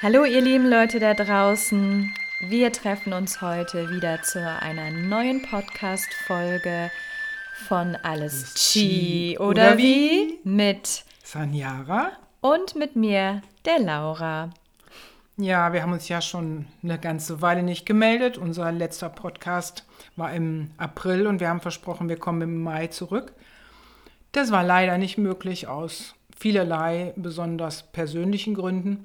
Hallo ihr lieben Leute da draußen. Wir treffen uns heute wieder zu einer neuen Podcast-Folge von Alles Chi oder, oder wie? Mit Sanjara und mit mir, der Laura. Ja, wir haben uns ja schon eine ganze Weile nicht gemeldet. Unser letzter Podcast war im April und wir haben versprochen, wir kommen im Mai zurück. Das war leider nicht möglich aus vielerlei besonders persönlichen Gründen.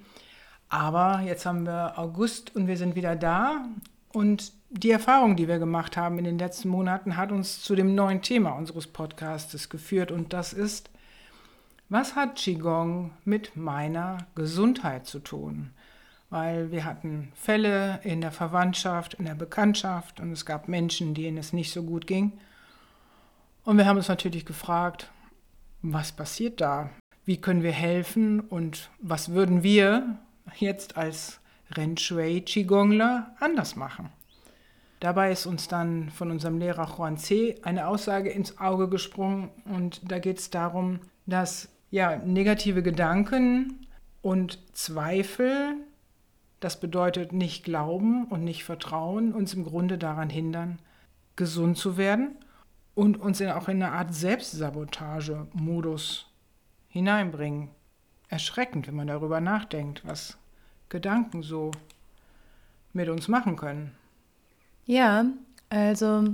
Aber jetzt haben wir August und wir sind wieder da. Und die Erfahrung, die wir gemacht haben in den letzten Monaten, hat uns zu dem neuen Thema unseres Podcasts geführt. Und das ist, was hat Qigong mit meiner Gesundheit zu tun? Weil wir hatten Fälle in der Verwandtschaft, in der Bekanntschaft und es gab Menschen, denen es nicht so gut ging. Und wir haben uns natürlich gefragt, was passiert da? Wie können wir helfen und was würden wir jetzt als Ren Shui Qigongler anders machen. Dabei ist uns dann von unserem Lehrer Juan C. eine Aussage ins Auge gesprungen und da geht es darum, dass ja, negative Gedanken und Zweifel, das bedeutet nicht glauben und nicht vertrauen, uns im Grunde daran hindern, gesund zu werden und uns in, auch in eine Art Selbstsabotage-Modus hineinbringen erschreckend, wenn man darüber nachdenkt, was Gedanken so mit uns machen können. Ja, also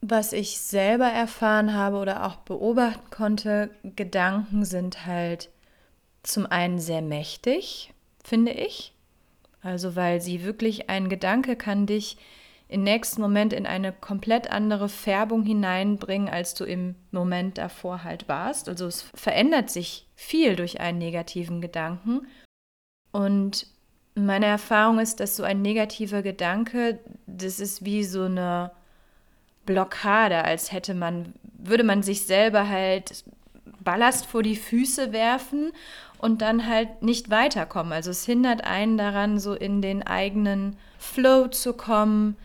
was ich selber erfahren habe oder auch beobachten konnte, Gedanken sind halt zum einen sehr mächtig, finde ich. Also weil sie wirklich, ein Gedanke kann dich im nächsten Moment in eine komplett andere Färbung hineinbringen, als du im Moment davor halt warst. Also es verändert sich viel durch einen negativen Gedanken. Und meine Erfahrung ist, dass so ein negativer Gedanke, das ist wie so eine Blockade, als hätte man, würde man sich selber halt Ballast vor die Füße werfen und dann halt nicht weiterkommen. Also es hindert einen daran, so in den eigenen Flow zu kommen,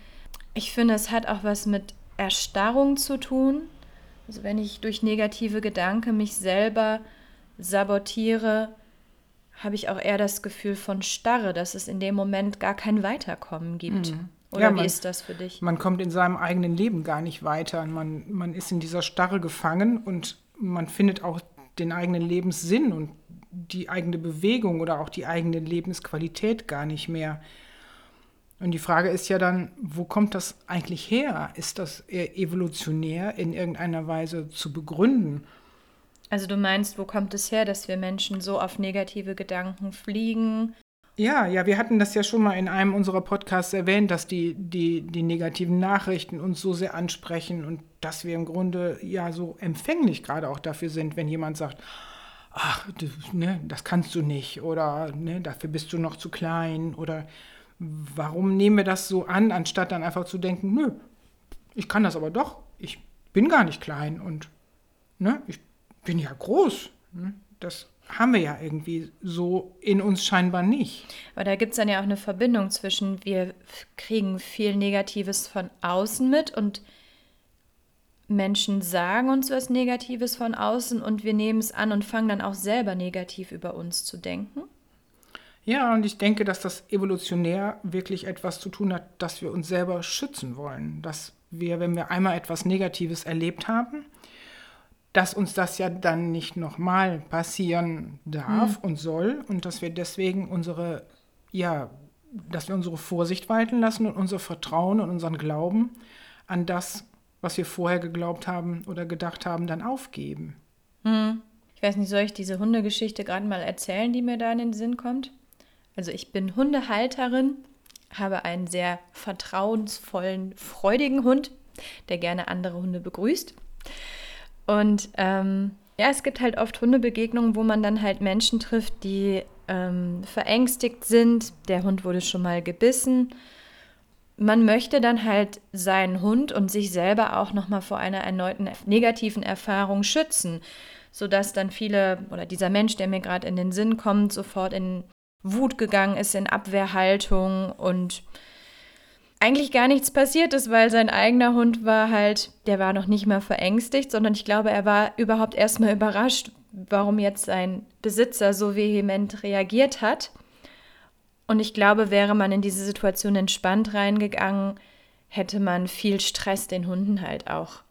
ich finde, es hat auch was mit Erstarrung zu tun. Also wenn ich durch negative Gedanken mich selber sabotiere, habe ich auch eher das Gefühl von Starre, dass es in dem Moment gar kein Weiterkommen gibt. Mhm. Oder ja, man, wie ist das für dich? Man kommt in seinem eigenen Leben gar nicht weiter. Man, man ist in dieser Starre gefangen und man findet auch den eigenen Lebenssinn und die eigene Bewegung oder auch die eigene Lebensqualität gar nicht mehr. Und die Frage ist ja dann, wo kommt das eigentlich her? Ist das evolutionär in irgendeiner Weise zu begründen? Also du meinst, wo kommt es her, dass wir Menschen so auf negative Gedanken fliegen? Ja, ja, wir hatten das ja schon mal in einem unserer Podcasts erwähnt, dass die, die, die negativen Nachrichten uns so sehr ansprechen und dass wir im Grunde ja so empfänglich gerade auch dafür sind, wenn jemand sagt, ach, das, ne, das kannst du nicht oder ne, dafür bist du noch zu klein oder warum nehmen wir das so an, anstatt dann einfach zu denken, nö, ich kann das aber doch, ich bin gar nicht klein und ne, ich bin ja groß. Ne? Das haben wir ja irgendwie so in uns scheinbar nicht. Aber da gibt es dann ja auch eine Verbindung zwischen, wir kriegen viel Negatives von außen mit und Menschen sagen uns was Negatives von außen und wir nehmen es an und fangen dann auch selber negativ über uns zu denken. Ja, und ich denke, dass das evolutionär wirklich etwas zu tun hat, dass wir uns selber schützen wollen. Dass wir, wenn wir einmal etwas Negatives erlebt haben, dass uns das ja dann nicht nochmal passieren darf mhm. und soll und dass wir deswegen unsere, ja, dass wir unsere Vorsicht walten lassen und unser Vertrauen und unseren Glauben an das, was wir vorher geglaubt haben oder gedacht haben, dann aufgeben. Mhm. Ich weiß nicht, soll ich diese Hundegeschichte gerade mal erzählen, die mir da in den Sinn kommt? Also ich bin Hundehalterin, habe einen sehr vertrauensvollen, freudigen Hund, der gerne andere Hunde begrüßt. Und ähm, ja, es gibt halt oft Hundebegegnungen, wo man dann halt Menschen trifft, die ähm, verängstigt sind. Der Hund wurde schon mal gebissen. Man möchte dann halt seinen Hund und sich selber auch nochmal vor einer erneuten negativen Erfahrung schützen, sodass dann viele oder dieser Mensch, der mir gerade in den Sinn kommt, sofort in Wut gegangen ist, in Abwehrhaltung und eigentlich gar nichts passiert ist, weil sein eigener Hund war halt, der war noch nicht mal verängstigt, sondern ich glaube, er war überhaupt erstmal überrascht, warum jetzt sein Besitzer so vehement reagiert hat. Und ich glaube, wäre man in diese Situation entspannt reingegangen, hätte man viel Stress den Hunden halt auch,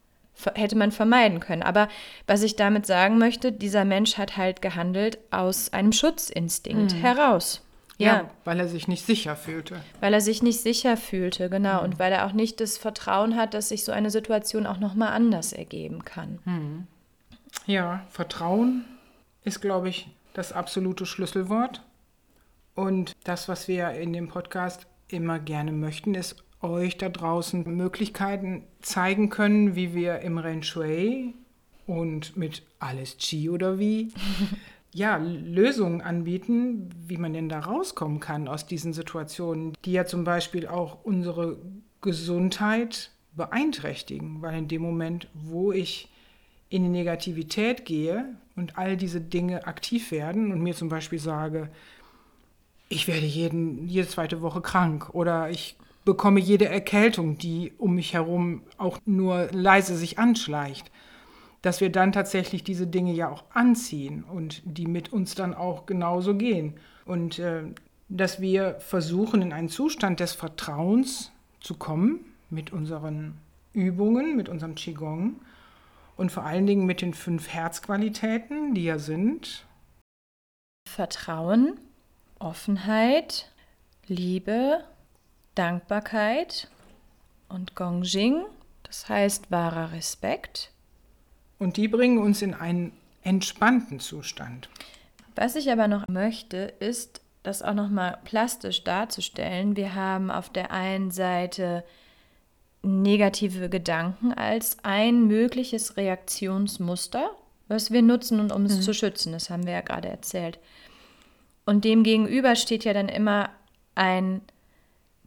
hätte man vermeiden können. Aber was ich damit sagen möchte, dieser Mensch hat halt gehandelt aus einem Schutzinstinkt mhm. heraus. Ja. ja. weil er sich nicht sicher fühlte. Weil er sich nicht sicher fühlte, genau. Mhm. Und weil er auch nicht das Vertrauen hat, dass sich so eine Situation auch nochmal anders ergeben kann. Mhm. Ja, Vertrauen ist, glaube ich, das absolute Schlüsselwort. Und das, was wir in dem Podcast immer gerne möchten, ist euch da draußen Möglichkeiten zeigen können, wie wir im Ren Shui und mit Alles Chi oder wie ja, Lösungen anbieten, wie man denn da rauskommen kann aus diesen Situationen, die ja zum Beispiel auch unsere Gesundheit beeinträchtigen, weil in dem Moment, wo ich in die Negativität gehe und all diese Dinge aktiv werden und mir zum Beispiel sage, ich werde jeden, jede zweite Woche krank oder ich bekomme jede Erkältung, die um mich herum auch nur leise sich anschleicht, dass wir dann tatsächlich diese Dinge ja auch anziehen und die mit uns dann auch genauso gehen. Und äh, dass wir versuchen, in einen Zustand des Vertrauens zu kommen mit unseren Übungen, mit unserem Qigong und vor allen Dingen mit den fünf Herzqualitäten, die ja sind. Vertrauen, Offenheit, Liebe, Dankbarkeit und Gongjing, das heißt wahrer Respekt. Und die bringen uns in einen entspannten Zustand. Was ich aber noch möchte, ist, das auch noch mal plastisch darzustellen. Wir haben auf der einen Seite negative Gedanken als ein mögliches Reaktionsmuster, was wir nutzen, um uns mhm. zu schützen. Das haben wir ja gerade erzählt. Und dem gegenüber steht ja dann immer ein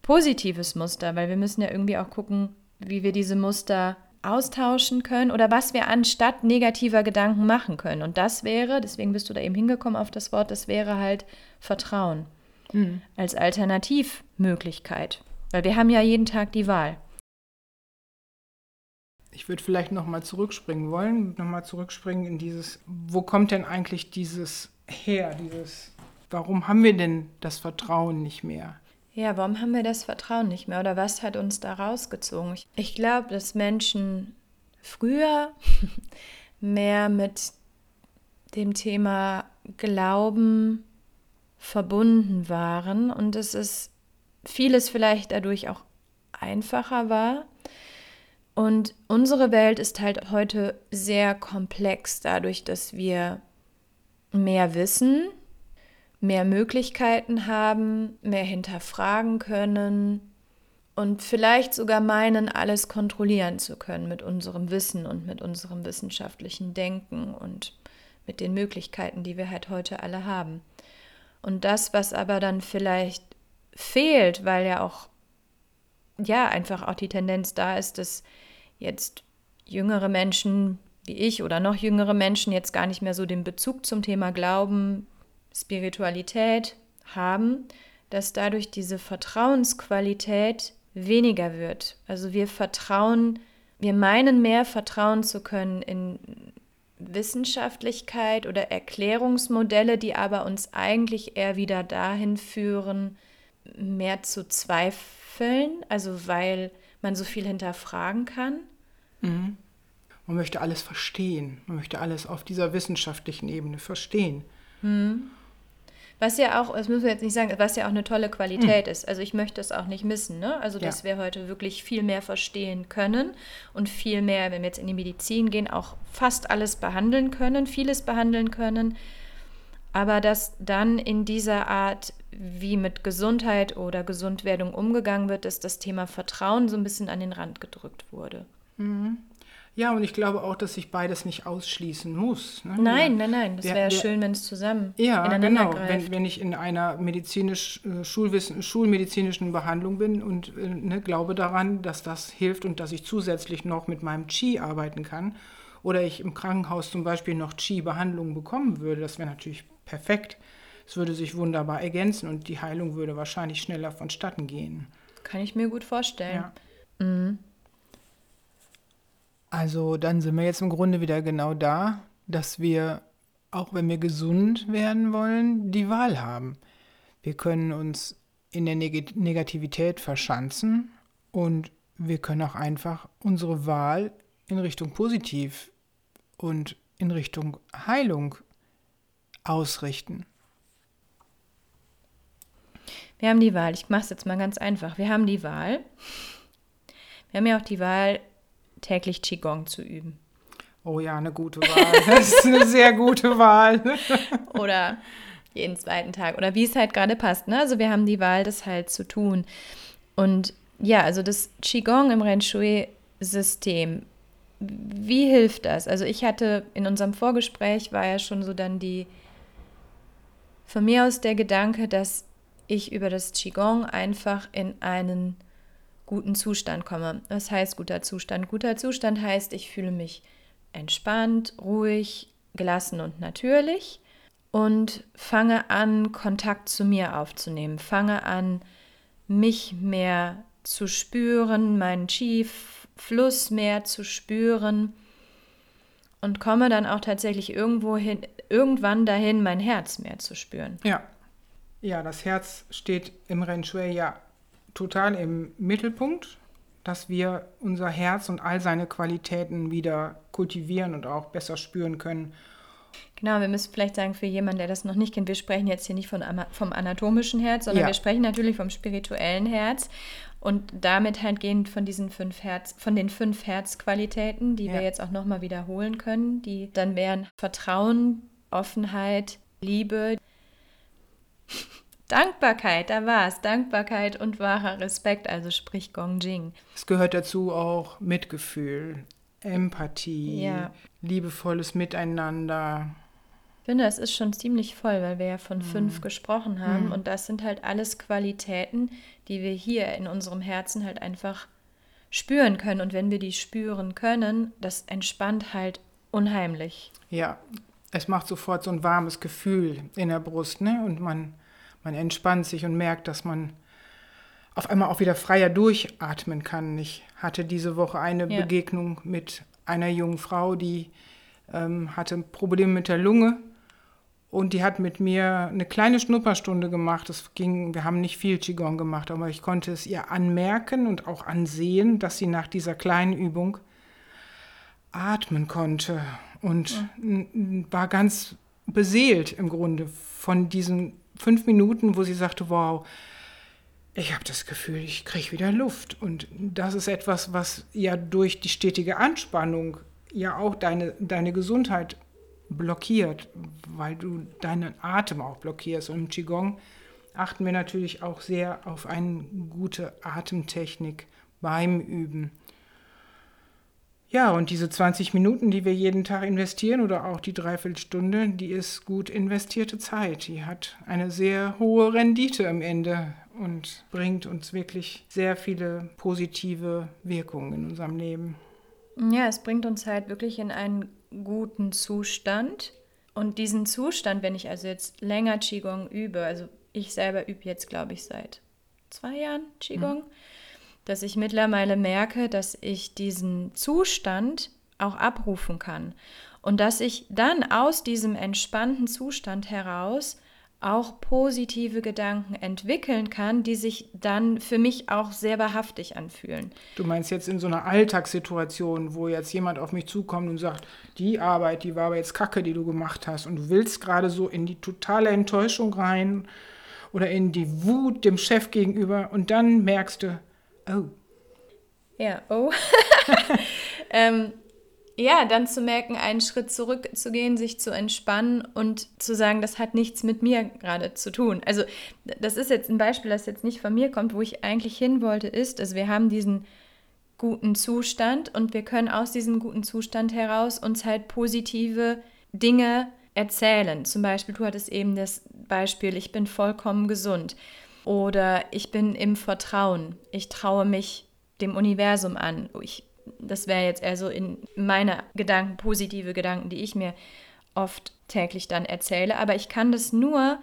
positives Muster, weil wir müssen ja irgendwie auch gucken, wie wir diese Muster austauschen können oder was wir anstatt negativer Gedanken machen können. Und das wäre, deswegen bist du da eben hingekommen auf das Wort, das wäre halt Vertrauen mhm. als Alternativmöglichkeit. Weil wir haben ja jeden Tag die Wahl. Ich würde vielleicht nochmal zurückspringen wollen, nochmal zurückspringen in dieses, wo kommt denn eigentlich dieses her, dieses, warum haben wir denn das Vertrauen nicht mehr? Ja, warum haben wir das Vertrauen nicht mehr oder was hat uns da rausgezogen? Ich, glaube, dass Menschen früher mehr mit dem Thema Glauben verbunden waren und es ist vieles vielleicht dadurch auch einfacher war. Und unsere Welt ist halt heute sehr komplex dadurch, dass wir mehr wissen, mehr Möglichkeiten haben, mehr hinterfragen können und vielleicht sogar meinen, alles kontrollieren zu können mit unserem Wissen und mit unserem wissenschaftlichen Denken und mit den Möglichkeiten, die wir halt heute alle haben. Und das, was aber dann vielleicht fehlt, weil ja auch, ja, einfach auch die Tendenz da ist, dass jetzt jüngere Menschen wie ich oder noch jüngere Menschen jetzt gar nicht mehr so den Bezug zum Thema Glauben Spiritualität haben, dass dadurch diese Vertrauensqualität weniger wird. Also wir vertrauen, wir meinen mehr vertrauen zu können in Wissenschaftlichkeit oder Erklärungsmodelle, die aber uns eigentlich eher wieder dahin führen, mehr zu zweifeln, also weil man so viel hinterfragen kann. Mhm. Man möchte alles verstehen, man möchte alles auf dieser wissenschaftlichen Ebene verstehen. Mhm. Was ja auch, das müssen wir jetzt nicht sagen, was ja auch eine tolle Qualität mhm. ist. Also ich möchte es auch nicht missen. Ne? Also dass ja. wir heute wirklich viel mehr verstehen können und viel mehr, wenn wir jetzt in die Medizin gehen, auch fast alles behandeln können, vieles behandeln können. Aber dass dann in dieser Art, wie mit Gesundheit oder Gesundwerdung umgegangen wird, dass das Thema Vertrauen so ein bisschen an den Rand gedrückt wurde. Mhm. Ja, und ich glaube auch, dass sich beides nicht ausschließen muss. Ne? Nein, nein, nein. Das wäre schön, wenn es zusammen ja, ineinander genau. Wenn, wenn ich in einer medizinisch, äh, Schulwissen, schulmedizinischen Behandlung bin und äh, ne, glaube daran, dass das hilft und dass ich zusätzlich noch mit meinem Qi arbeiten kann oder ich im Krankenhaus zum Beispiel noch Qi-Behandlungen bekommen würde, das wäre natürlich perfekt. Es würde sich wunderbar ergänzen und die Heilung würde wahrscheinlich schneller vonstatten gehen. Kann ich mir gut vorstellen. Ja. Mhm. Also dann sind wir jetzt im Grunde wieder genau da, dass wir, auch wenn wir gesund werden wollen, die Wahl haben. Wir können uns in der Neg Negativität verschanzen und wir können auch einfach unsere Wahl in Richtung positiv und in Richtung Heilung ausrichten. Wir haben die Wahl. Ich mache es jetzt mal ganz einfach. Wir haben die Wahl. Wir haben ja auch die Wahl, täglich Qigong zu üben. Oh ja, eine gute Wahl. Das ist eine sehr gute Wahl. Oder jeden zweiten Tag. Oder wie es halt gerade passt. Ne? Also wir haben die Wahl, das halt zu tun. Und ja, also das Qigong im Ren Shui-System, wie hilft das? Also ich hatte in unserem Vorgespräch war ja schon so dann die von mir aus der Gedanke, dass ich über das Qigong einfach in einen guten Zustand komme. Was heißt guter Zustand? Guter Zustand heißt, ich fühle mich entspannt, ruhig, gelassen und natürlich und fange an, Kontakt zu mir aufzunehmen. Fange an, mich mehr zu spüren, meinen Qi-Fluss mehr zu spüren und komme dann auch tatsächlich irgendwo hin, irgendwann dahin, mein Herz mehr zu spüren. Ja. Ja, das Herz steht im Ren Shui ja total im Mittelpunkt, dass wir unser Herz und all seine Qualitäten wieder kultivieren und auch besser spüren können. Genau, wir müssen vielleicht sagen, für jemanden, der das noch nicht kennt, wir sprechen jetzt hier nicht von, vom anatomischen Herz, sondern ja. wir sprechen natürlich vom spirituellen Herz und damit halt gehend von diesen fünf Herz, von den fünf Herzqualitäten, die ja. wir jetzt auch nochmal wiederholen können, die dann wären Vertrauen, Offenheit, Liebe, Dankbarkeit, da war es. Dankbarkeit und wahrer Respekt, also sprich Gongjing. Es gehört dazu auch Mitgefühl, Empathie, ja. liebevolles Miteinander. Ich finde, es ist schon ziemlich voll, weil wir ja von mhm. fünf gesprochen haben. Mhm. Und das sind halt alles Qualitäten, die wir hier in unserem Herzen halt einfach spüren können. Und wenn wir die spüren können, das entspannt halt unheimlich. Ja, es macht sofort so ein warmes Gefühl in der Brust, ne? Und man, man entspannt sich und merkt, dass man auf einmal auch wieder freier durchatmen kann. Ich hatte diese Woche eine ja. Begegnung mit einer jungen Frau, die ähm, hatte Probleme mit der Lunge und die hat mit mir eine kleine Schnupperstunde gemacht. Es ging, wir haben nicht viel Qigong gemacht, aber ich konnte es ihr anmerken und auch ansehen, dass sie nach dieser kleinen Übung atmen konnte und ja. war ganz beseelt im Grunde von diesen fünf Minuten, wo sie sagte, wow, ich habe das Gefühl, ich kriege wieder Luft. Und das ist etwas, was ja durch die stetige Anspannung ja auch deine, deine Gesundheit blockiert, weil du deinen Atem auch blockierst. Und im Qigong achten wir natürlich auch sehr auf eine gute Atemtechnik beim Üben. Ja, und diese 20 Minuten, die wir jeden Tag investieren oder auch die Dreiviertelstunde, die ist gut investierte Zeit. Die hat eine sehr hohe Rendite am Ende und bringt uns wirklich sehr viele positive Wirkungen in unserem Leben. Ja, es bringt uns halt wirklich in einen guten Zustand. Und diesen Zustand, wenn ich also jetzt länger Qigong übe, also ich selber übe jetzt, glaube ich, seit zwei Jahren Qigong. Mhm dass ich mittlerweile merke, dass ich diesen Zustand auch abrufen kann und dass ich dann aus diesem entspannten Zustand heraus auch positive Gedanken entwickeln kann, die sich dann für mich auch sehr wahrhaftig anfühlen. Du meinst jetzt in so einer Alltagssituation, wo jetzt jemand auf mich zukommt und sagt, die Arbeit, die war aber jetzt Kacke, die du gemacht hast und du willst gerade so in die totale Enttäuschung rein oder in die Wut dem Chef gegenüber und dann merkst du, Oh. Ja, oh. ähm, ja, dann zu merken, einen Schritt zurückzugehen, sich zu entspannen und zu sagen, das hat nichts mit mir gerade zu tun. Also das ist jetzt ein Beispiel, das jetzt nicht von mir kommt, wo ich eigentlich hin wollte, ist, also wir haben diesen guten Zustand und wir können aus diesem guten Zustand heraus uns halt positive Dinge erzählen. Zum Beispiel, du hattest eben das Beispiel, ich bin vollkommen gesund. Oder ich bin im Vertrauen. Ich traue mich dem Universum an. Ich, das wäre jetzt eher so in meine Gedanken, positive Gedanken, die ich mir oft täglich dann erzähle. Aber ich kann das nur,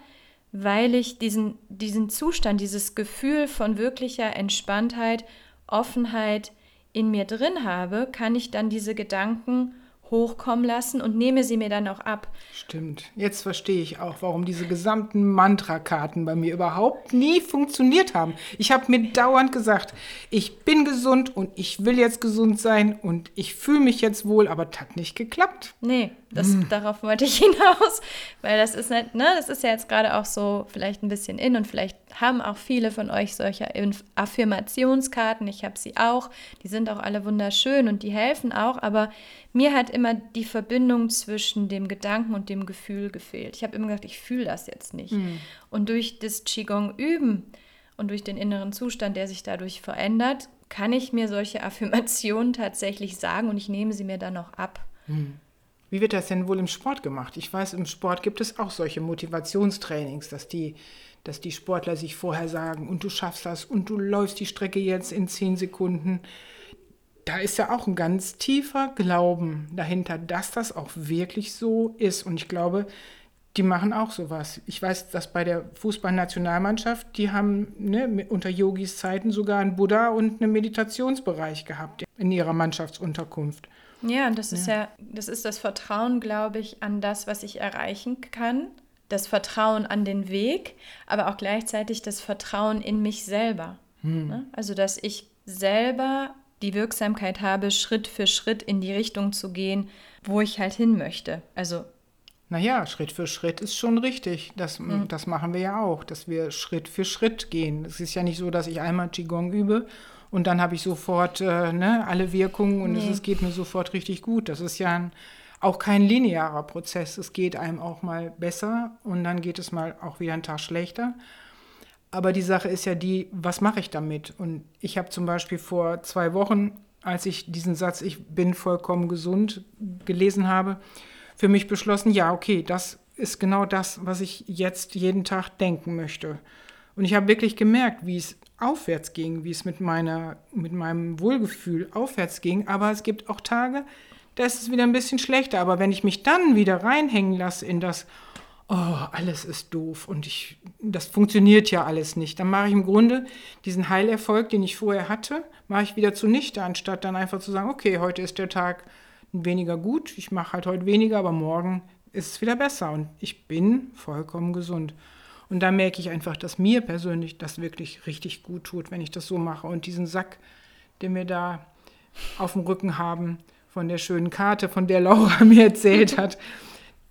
weil ich diesen, diesen Zustand, dieses Gefühl von wirklicher Entspanntheit, Offenheit in mir drin habe, kann ich dann diese Gedanken hochkommen lassen und nehme sie mir dann auch ab. Stimmt. Jetzt verstehe ich auch, warum diese gesamten Mantra-Karten bei mir überhaupt nie funktioniert haben. Ich habe mir dauernd gesagt, ich bin gesund und ich will jetzt gesund sein und ich fühle mich jetzt wohl, aber das hat nicht geklappt. Nee, das, hm. darauf wollte ich hinaus, weil das ist, nicht, ne, das ist ja jetzt gerade auch so vielleicht ein bisschen in und vielleicht haben auch viele von euch solche Affirmationskarten. Ich habe sie auch. Die sind auch alle wunderschön und die helfen auch, aber mir hat immer die Verbindung zwischen dem Gedanken und dem Gefühl gefehlt. Ich habe immer gedacht, ich fühle das jetzt nicht. Hm. Und durch das Qigong üben und durch den inneren Zustand, der sich dadurch verändert, kann ich mir solche Affirmationen tatsächlich sagen und ich nehme sie mir dann auch ab. Hm. Wie wird das denn wohl im Sport gemacht? Ich weiß, im Sport gibt es auch solche Motivationstrainings, dass die, dass die Sportler sich vorher sagen, und du schaffst das und du läufst die Strecke jetzt in zehn Sekunden. Da ist ja auch ein ganz tiefer Glauben dahinter, dass das auch wirklich so ist. Und ich glaube, die machen auch sowas. Ich weiß, dass bei der Fußballnationalmannschaft, die haben ne, unter Yogis Zeiten sogar einen Buddha und einen Meditationsbereich gehabt in ihrer Mannschaftsunterkunft. Ja, und das ja. ist ja, das ist das Vertrauen, glaube ich, an das, was ich erreichen kann. Das Vertrauen an den Weg, aber auch gleichzeitig das Vertrauen in mich selber. Hm. Ne? Also, dass ich selber die Wirksamkeit habe, Schritt für Schritt in die Richtung zu gehen, wo ich halt hin möchte. Also naja, Schritt für Schritt ist schon richtig. Das, mhm. das machen wir ja auch, dass wir Schritt für Schritt gehen. Es ist ja nicht so, dass ich einmal Qigong übe und dann habe ich sofort äh, ne, alle Wirkungen und nee. es, es, geht mir sofort richtig gut. Das ist ja ein, auch kein linearer Prozess. Es geht einem auch mal besser und dann geht es mal auch wieder einen Tag schlechter. Aber die Sache ist ja die, was mache ich damit? Und ich habe zum Beispiel vor zwei Wochen, als ich diesen Satz, ich bin vollkommen gesund, gelesen habe, für mich beschlossen, ja, okay, das ist genau das, was ich jetzt jeden Tag denken möchte. Und ich habe wirklich gemerkt, wie es aufwärts ging, wie es mit, meiner, mit meinem Wohlgefühl aufwärts ging. Aber es gibt auch Tage, da ist es wieder ein bisschen schlechter. Aber wenn ich mich dann wieder reinhängen lasse in das, oh, alles ist doof und ich, das funktioniert ja alles nicht, dann mache ich im Grunde diesen Heilerfolg, den ich vorher hatte, mache ich wieder zunichte, anstatt dann einfach zu sagen, okay, heute ist der Tag weniger gut, ich mache halt heute weniger, aber morgen ist es wieder besser und ich bin vollkommen gesund. Und da merke ich einfach, dass mir persönlich das wirklich richtig gut tut, wenn ich das so mache. Und diesen Sack, den wir da auf dem Rücken haben, von der schönen Karte, von der Laura mir erzählt hat.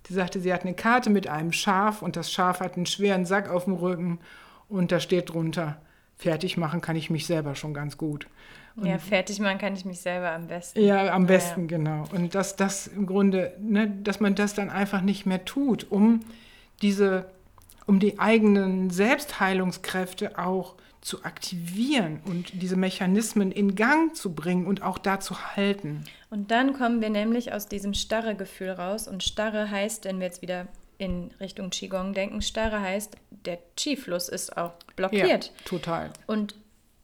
Die sagte, sie hat eine Karte mit einem Schaf und das Schaf hat einen schweren Sack auf dem Rücken und da steht drunter, fertig machen kann ich mich selber schon ganz gut. Und ja, fertig machen kann ich mich selber am besten. Ja, am besten, ja. genau. Und dass das im Grunde, ne, dass man das dann einfach nicht mehr tut, um diese um die eigenen Selbstheilungskräfte auch zu aktivieren und diese Mechanismen in Gang zu bringen und auch da zu halten. Und dann kommen wir nämlich aus diesem starre Gefühl raus. Und starre heißt, wenn wir jetzt wieder in Richtung Qigong denken, starre heißt, der Qi-Fluss ist auch blockiert. Ja, total. Und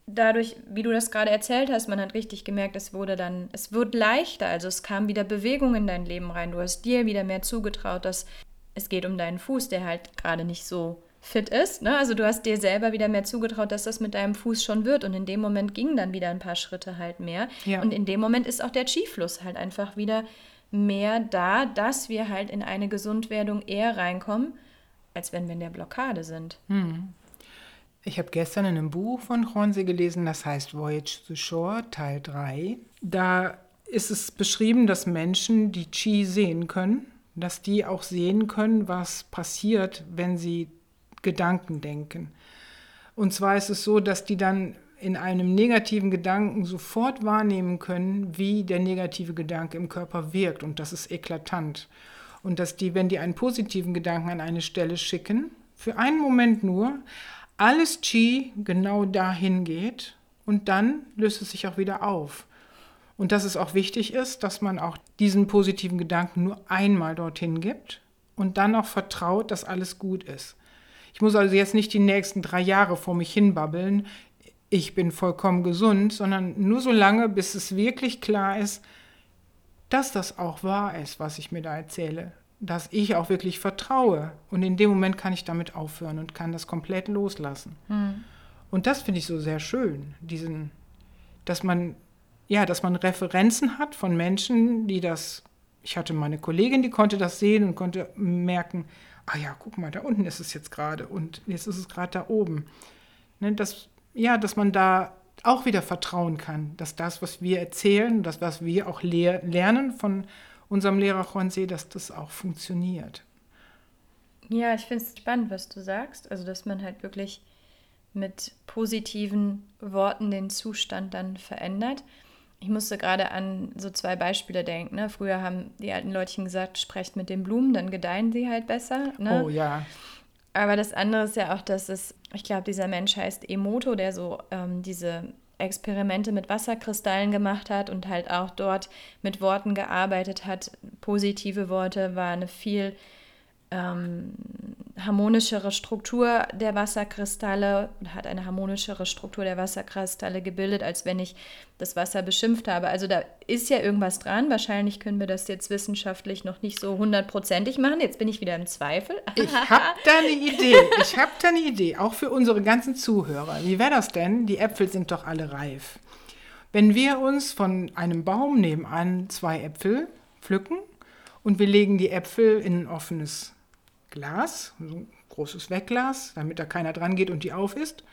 dadurch, wie du das gerade erzählt hast, man hat richtig gemerkt, es wurde dann, es wird leichter. Also es kam wieder Bewegung in dein Leben rein. Du hast dir wieder mehr zugetraut, dass es geht um deinen Fuß, der halt gerade nicht so fit ist. Ne? Also du hast dir selber wieder mehr zugetraut, dass das mit deinem Fuß schon wird. Und in dem Moment gingen dann wieder ein paar Schritte halt mehr. Ja. Und in dem Moment ist auch der Chi-Fluss halt einfach wieder mehr da, dass wir halt in eine Gesundwerdung eher reinkommen, als wenn wir in der Blockade sind. Hm. Ich habe gestern in einem Buch von Hornsey gelesen, das heißt Voyage to Shore, Teil 3. Da ist es beschrieben, dass Menschen die Chi sehen können dass die auch sehen können, was passiert, wenn sie Gedanken denken. Und zwar ist es so, dass die dann in einem negativen Gedanken sofort wahrnehmen können, wie der negative Gedanke im Körper wirkt. Und das ist eklatant. Und dass die, wenn die einen positiven Gedanken an eine Stelle schicken, für einen Moment nur, alles Chi genau dahin geht und dann löst es sich auch wieder auf. Und dass es auch wichtig ist, dass man auch diesen positiven Gedanken nur einmal dorthin gibt und dann auch vertraut, dass alles gut ist. Ich muss also jetzt nicht die nächsten drei Jahre vor mich hinbabbeln, ich bin vollkommen gesund, sondern nur so lange, bis es wirklich klar ist, dass das auch wahr ist, was ich mir da erzähle. Dass ich auch wirklich vertraue. Und in dem Moment kann ich damit aufhören und kann das komplett loslassen. Mhm. Und das finde ich so sehr schön, diesen, dass man ja, dass man Referenzen hat von Menschen, die das, Ich hatte meine Kollegin, die konnte das sehen und konnte merken, ah ja, guck mal, da unten ist es jetzt gerade und jetzt ist es gerade da oben. Ne, das, ja, dass man da auch wieder vertrauen kann, dass das, was wir erzählen, das, was wir auch lehr lernen von unserem Lehrer Juan See, dass das auch funktioniert. Ja, ich finde es spannend, was du sagst. Also, dass man halt wirklich mit positiven Worten den Zustand dann verändert. Ich musste gerade an so zwei Beispiele denken. Ne? Früher haben die alten Leutchen gesagt, sprecht mit den Blumen, dann gedeihen sie halt besser. Ne? Oh ja. Aber das andere ist ja auch, dass es, ich glaube, dieser Mensch heißt Emoto, der so ähm, diese Experimente mit Wasserkristallen gemacht hat und halt auch dort mit Worten gearbeitet hat. Positive Worte war eine viel ähm, harmonischere Struktur der Wasserkristalle, hat eine harmonischere Struktur der Wasserkristalle gebildet, als wenn ich das Wasser beschimpft habe. Also da ist ja irgendwas dran. Wahrscheinlich können wir das jetzt wissenschaftlich noch nicht so hundertprozentig machen. Jetzt bin ich wieder im Zweifel. Ich habe da eine Idee. Ich habe da eine Idee, auch für unsere ganzen Zuhörer. Wie wäre das denn? Die Äpfel sind doch alle reif. Wenn wir uns von einem Baum nebenan zwei Äpfel pflücken und wir legen die Äpfel in ein offenes Glas, so ein großes Wegglas, damit da keiner dran geht und die auf ist.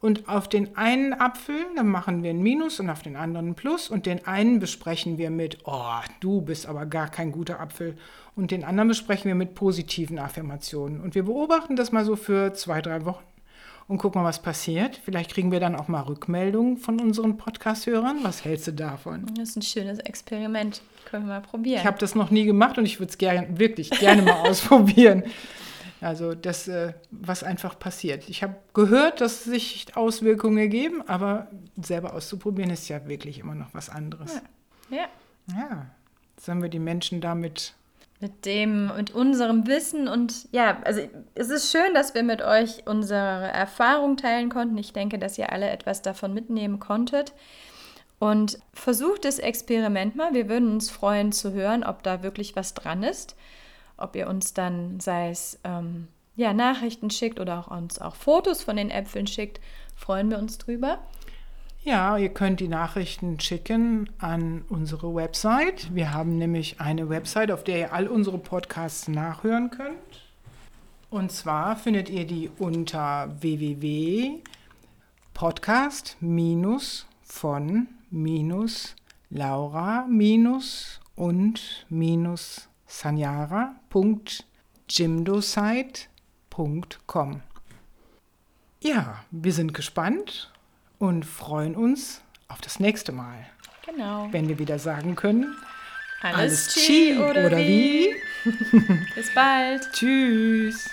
Und auf den einen Apfel, dann machen wir ein Minus und auf den anderen ein Plus. Und den einen besprechen wir mit, oh, du bist aber gar kein guter Apfel. Und den anderen besprechen wir mit positiven Affirmationen. Und wir beobachten das mal so für zwei, drei Wochen und gucken mal, was passiert. Vielleicht kriegen wir dann auch mal Rückmeldungen von unseren Podcast-Hörern. Was hältst du davon? Das ist ein schönes Experiment. Können wir mal probieren. Ich habe das noch nie gemacht und ich würde es gern, wirklich gerne mal ausprobieren. Also das, äh, was einfach passiert. Ich habe gehört, dass sich Auswirkungen ergeben, aber selber auszuprobieren ist ja wirklich immer noch was anderes. Ja. Ja. ja. Sollen wir die Menschen damit mit dem, mit unserem Wissen und ja, also es ist schön, dass wir mit euch unsere Erfahrung teilen konnten. Ich denke, dass ihr alle etwas davon mitnehmen konntet. Und versucht das Experiment mal. Wir würden uns freuen zu hören, ob da wirklich was dran ist. Ob ihr uns dann, sei es ähm, ja, Nachrichten schickt oder auch uns auch Fotos von den Äpfeln schickt, freuen wir uns drüber. Ja, ihr könnt die Nachrichten schicken an unsere Website. Wir haben nämlich eine Website, auf der ihr all unsere Podcasts nachhören könnt. Und zwar findet ihr die unter www.podcast- von Laura und sanyara.jimdosite.com. Ja, wir sind gespannt und freuen uns auf das nächste Mal. Genau. Wenn wir wieder sagen können, alles, alles Chi oder, oder wie? wie? Bis bald. Tschüss.